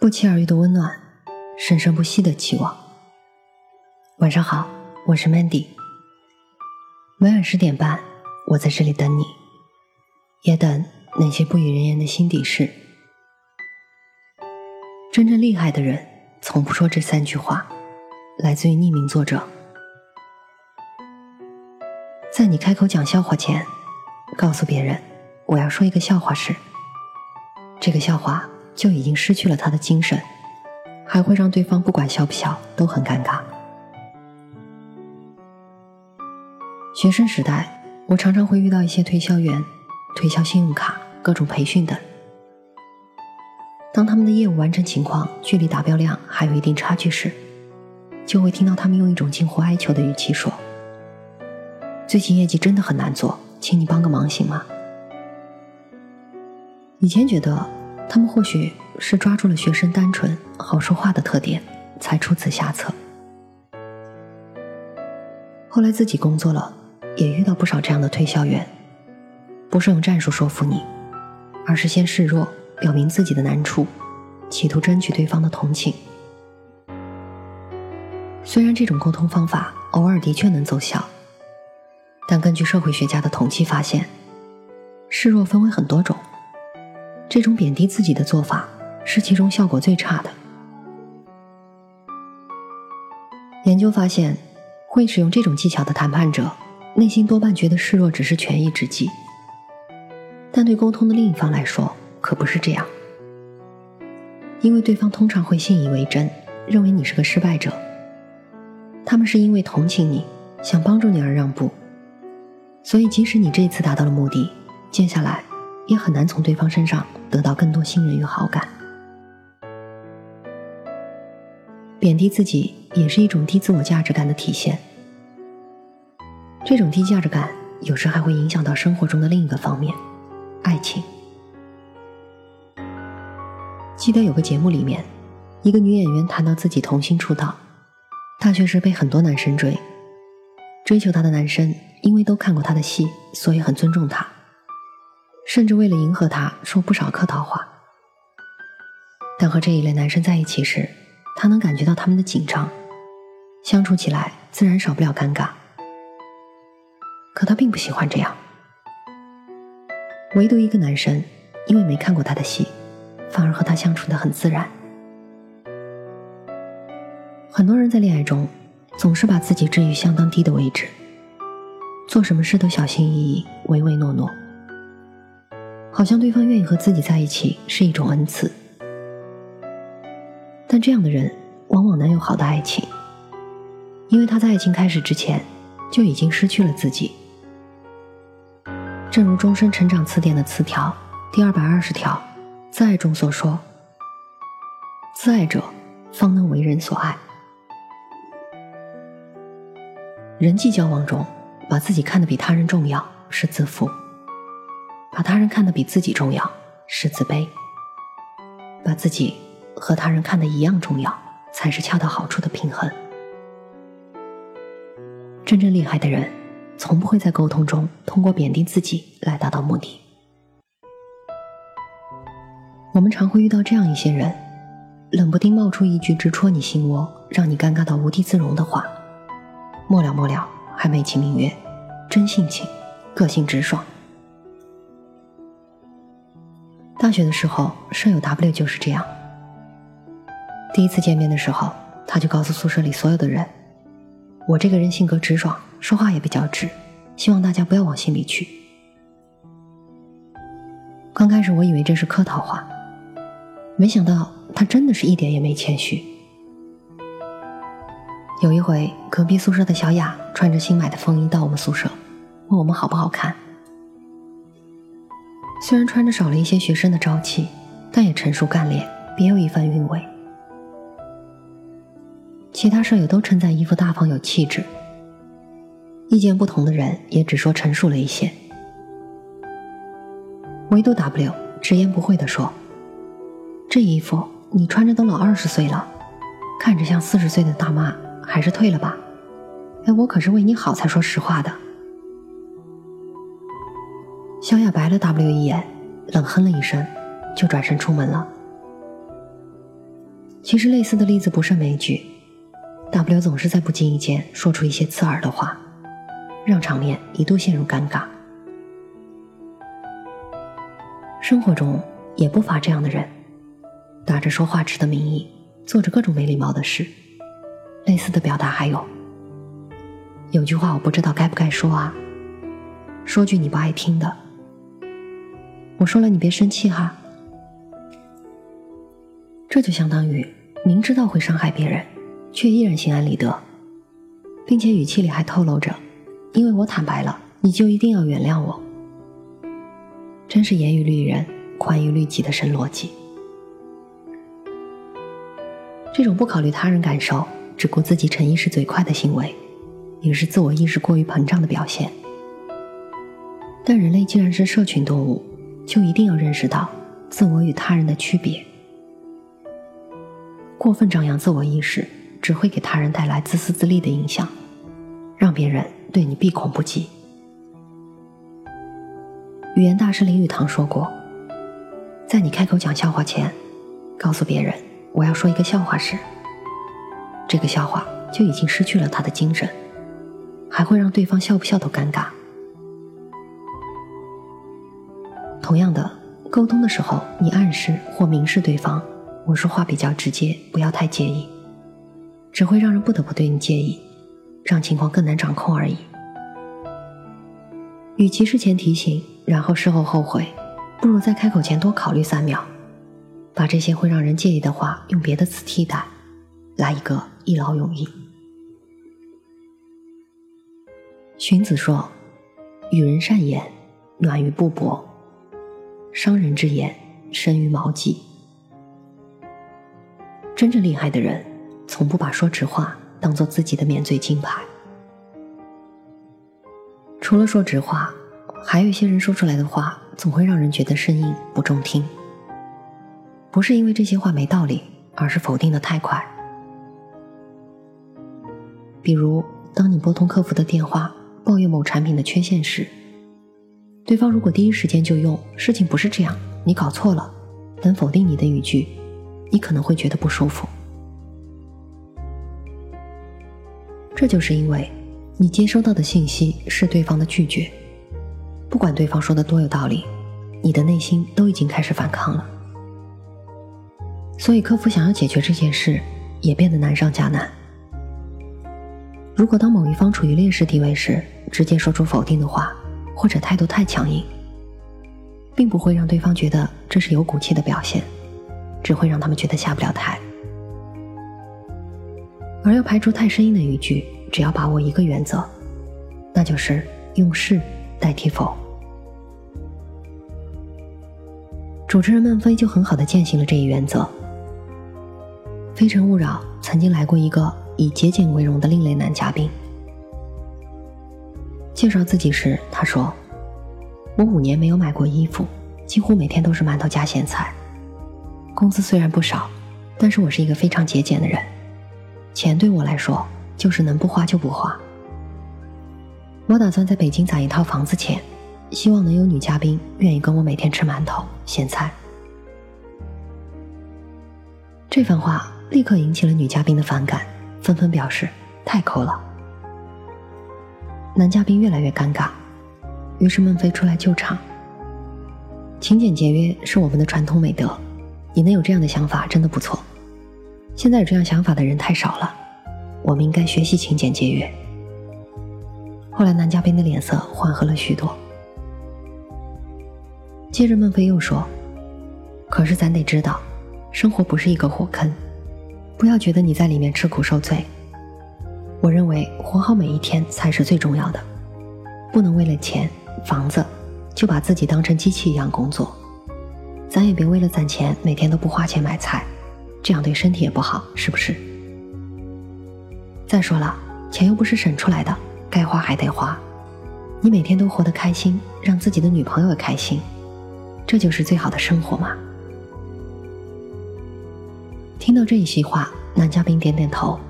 不期而遇的温暖，生生不息的期望。晚上好，我是 Mandy。每晚十点半，我在这里等你，也等那些不语人言的心底事。真正厉害的人，从不说这三句话。来自于匿名作者。在你开口讲笑话前，告诉别人我要说一个笑话时，这个笑话就已经失去了他的精神，还会让对方不管笑不笑都很尴尬。学生时代，我常常会遇到一些推销员推销信用卡、各种培训等。当他们的业务完成情况距离达标量还有一定差距时，就会听到他们用一种近乎哀求的语气说。最近业绩真的很难做，请你帮个忙行吗？以前觉得他们或许是抓住了学生单纯好说话的特点，才出此下策。后来自己工作了，也遇到不少这样的推销员，不是用战术说服你，而是先示弱，表明自己的难处，企图争取对方的同情。虽然这种沟通方法偶尔的确能奏效。但根据社会学家的统计发现，示弱分为很多种，这种贬低自己的做法是其中效果最差的。研究发现，会使用这种技巧的谈判者，内心多半觉得示弱只是权宜之计。但对沟通的另一方来说，可不是这样，因为对方通常会信以为真，认为你是个失败者。他们是因为同情你，想帮助你而让步。所以，即使你这次达到了目的，接下来也很难从对方身上得到更多信任与好感。贬低自己也是一种低自我价值感的体现。这种低价值感有时还会影响到生活中的另一个方面——爱情。记得有个节目里面，一个女演员谈到自己童星出道，大学时被很多男生追，追求她的男生。因为都看过她的戏，所以很尊重她，甚至为了迎合他，说不少客套话。但和这一类男生在一起时，他能感觉到他们的紧张，相处起来自然少不了尴尬。可他并不喜欢这样。唯独一个男生，因为没看过他的戏，反而和他相处的很自然。很多人在恋爱中，总是把自己置于相当低的位置。做什么事都小心翼翼、唯唯诺诺，好像对方愿意和自己在一起是一种恩赐。但这样的人往往难有好的爱情，因为他在爱情开始之前就已经失去了自己。正如《终身成长词典》的词条第二百二十条自爱中所说：“自爱者方能为人所爱。”人际交往中。把自己看得比他人重要是自负，把他人看得比自己重要是自卑，把自己和他人看得一样重要才是恰到好处的平衡。真正厉害的人，从不会在沟通中通过贬低自己来达到目的。我们常会遇到这样一些人，冷不丁冒出一句直戳你心窝，让你尴尬到无地自容的话，末了末了。还美其名曰真性情，个性直爽。大学的时候，舍友 W 就是这样。第一次见面的时候，他就告诉宿舍里所有的人：“我这个人性格直爽，说话也比较直，希望大家不要往心里去。”刚开始我以为这是客套话，没想到他真的是一点也没谦虚。有一回，隔壁宿舍的小雅穿着新买的风衣到我们宿舍，问我们好不好看。虽然穿着少了一些学生的朝气，但也成熟干练，别有一番韵味。其他舍友都称赞衣服大方有气质，意见不同的人也只说成熟了一些。唯独 W 直言不讳地说：“这衣服你穿着都老二十岁了，看着像四十岁的大妈。”还是退了吧，哎，我可是为你好才说实话的。小雅白了 W 一眼，冷哼了一声，就转身出门了。其实类似的例子不胜枚举，大不了总是在不经意间说出一些刺耳的话，让场面一度陷入尴尬。生活中也不乏这样的人，打着说话直的名义，做着各种没礼貌的事。类似的表达还有，有句话我不知道该不该说啊，说句你不爱听的，我说了你别生气哈。这就相当于明知道会伤害别人，却依然心安理得，并且语气里还透露着，因为我坦白了，你就一定要原谅我。真是严于律人，宽于律己的神逻辑。这种不考虑他人感受，只顾自己逞一时嘴快的行为，也是自我意识过于膨胀的表现。但人类既然是社群动物，就一定要认识到自我与他人的区别。过分张扬自我意识，只会给他人带来自私自利的影响，让别人对你闭孔不及。语言大师林语堂说过，在你开口讲笑话前，告诉别人我要说一个笑话时，这个笑话就已经失去了它的精神，还会让对方笑不笑都尴尬。同样的，沟通的时候，你暗示或明示对方。我说话比较直接，不要太介意，只会让人不得不对你介意，让情况更难掌控而已。与其事前提醒，然后事后后悔，不如在开口前多考虑三秒，把这些会让人介意的话用别的词替代，来一个一劳永逸。荀子说：“与人善言，暖于布帛；伤人之言，深于矛戟。”真正厉害的人，从不把说直话当做自己的免罪金牌。除了说直话，还有一些人说出来的话，总会让人觉得生硬不中听。不是因为这些话没道理，而是否定的太快。比如，当你拨通客服的电话，抱怨某产品的缺陷时，对方如果第一时间就用“事情不是这样，你搞错了”等否定你的语句。你可能会觉得不舒服，这就是因为你接收到的信息是对方的拒绝，不管对方说的多有道理，你的内心都已经开始反抗了。所以，客服想要解决这件事，也变得难上加难。如果当某一方处于劣势地位时，直接说出否定的话，或者态度太强硬，并不会让对方觉得这是有骨气的表现。只会让他们觉得下不了台，而要排除太生硬的语句，只要把握一个原则，那就是用是代替否。主持人孟非就很好的践行了这一原则。《非诚勿扰》曾经来过一个以节俭为荣的另类男嘉宾，介绍自己时他说：“我五年没有买过衣服，几乎每天都是馒头加咸菜。”工资虽然不少，但是我是一个非常节俭的人，钱对我来说就是能不花就不花。我打算在北京攒一套房子钱，希望能有女嘉宾愿意跟我每天吃馒头咸菜。这番话立刻引起了女嘉宾的反感，纷纷表示太抠了。男嘉宾越来越尴尬，于是孟非出来救场。勤俭节约是我们的传统美德。你能有这样的想法，真的不错。现在有这样想法的人太少了，我们应该学习勤俭节约。后来男嘉宾的脸色缓和了许多。接着孟非又说：“可是咱得知道，生活不是一个火坑，不要觉得你在里面吃苦受罪。我认为活好每一天才是最重要的，不能为了钱、房子，就把自己当成机器一样工作。”咱也别为了攒钱，每天都不花钱买菜，这样对身体也不好，是不是？再说了，钱又不是省出来的，该花还得花。你每天都活得开心，让自己的女朋友也开心，这就是最好的生活嘛。听到这一席话，男嘉宾点点头，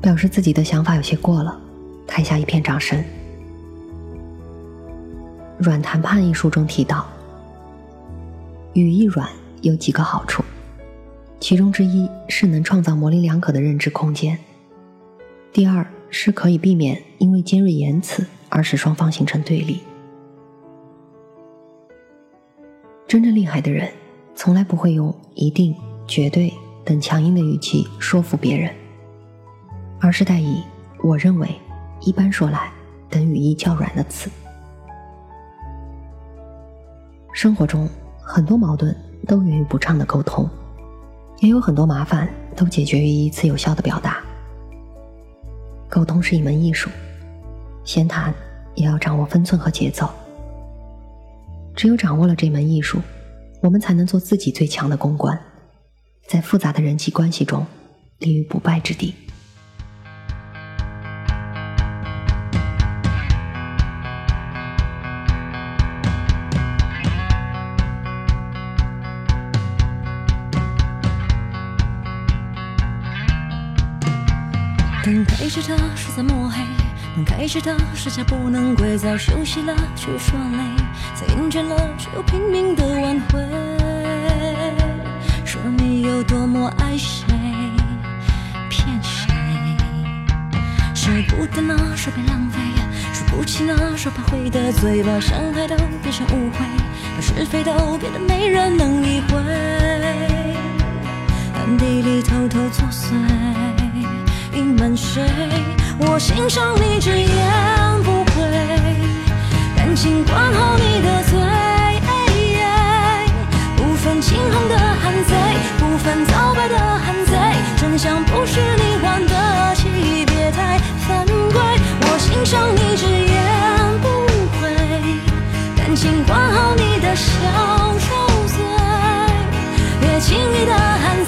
表示自己的想法有些过了，台下一片掌声。《软谈判》一书中提到。语义软有几个好处：其中之一是能创造模棱两可的认知空间，第二是可以避免因为尖锐言辞而使双方形成对立。真正厉害的人，从来不会用“一定”“绝对”等强硬的语气说服别人，而是带以“我认为”“一般说来”等语义较软的词。生活中很多矛盾都源于不畅的沟通，也有很多麻烦都解决于一次有效的表达。沟通是一门艺术，闲谈也要掌握分寸和节奏。只有掌握了这门艺术，我们才能做自己最强的公关，在复杂的人际关系中立于不败之地。开始的是在摸黑，门开始的是家不能归，早休息了却说累。再厌倦了，却又拼命的挽回。说你有多么爱谁，骗谁？舍不得呢，说别浪费；说不起呢，说怕会得罪。把伤害都变成误会，把是非都变得没人能理会。暗地里偷偷作祟，隐瞒谁？我欣赏你直言不讳。感情管好你的嘴，不分青红的汉贼，不分皂白的汉贼，真相不是你玩得起，别太犯规。我欣赏你直言不讳，感情管好你的小受罪，别轻易的汉贼，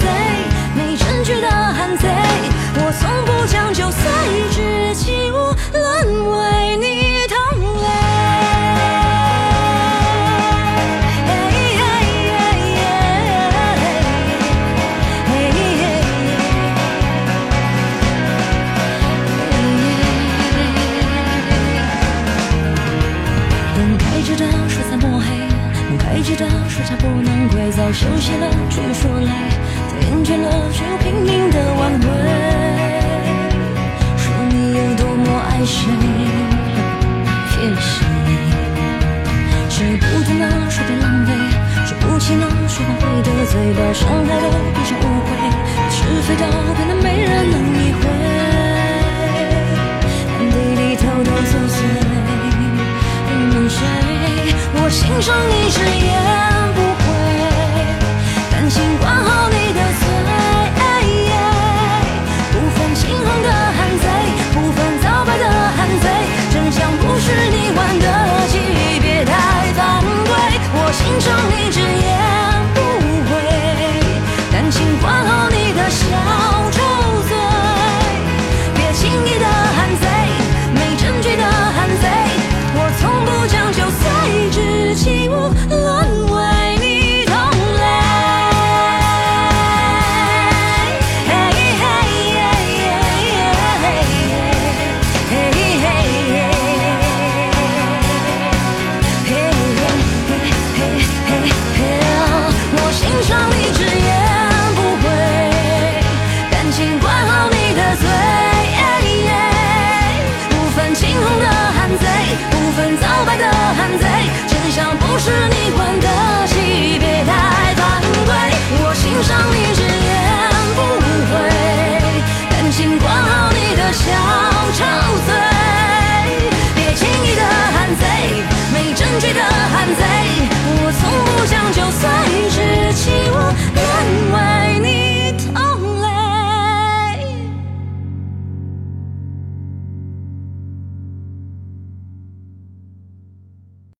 没证据的汉贼，从不讲究碎纸说怕会得罪。把伤害都变成误会，是非都变得没人能理会。暗地里偷偷作祟，你瞒谁？我心上一直言。请管好你的嘴，